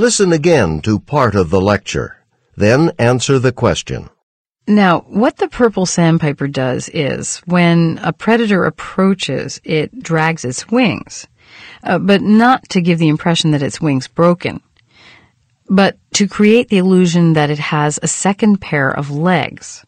Listen again to part of the lecture. Then answer the question. Now, what the purple sandpiper does is, when a predator approaches, it drags its wings, uh, but not to give the impression that its wings broken, but to create the illusion that it has a second pair of legs.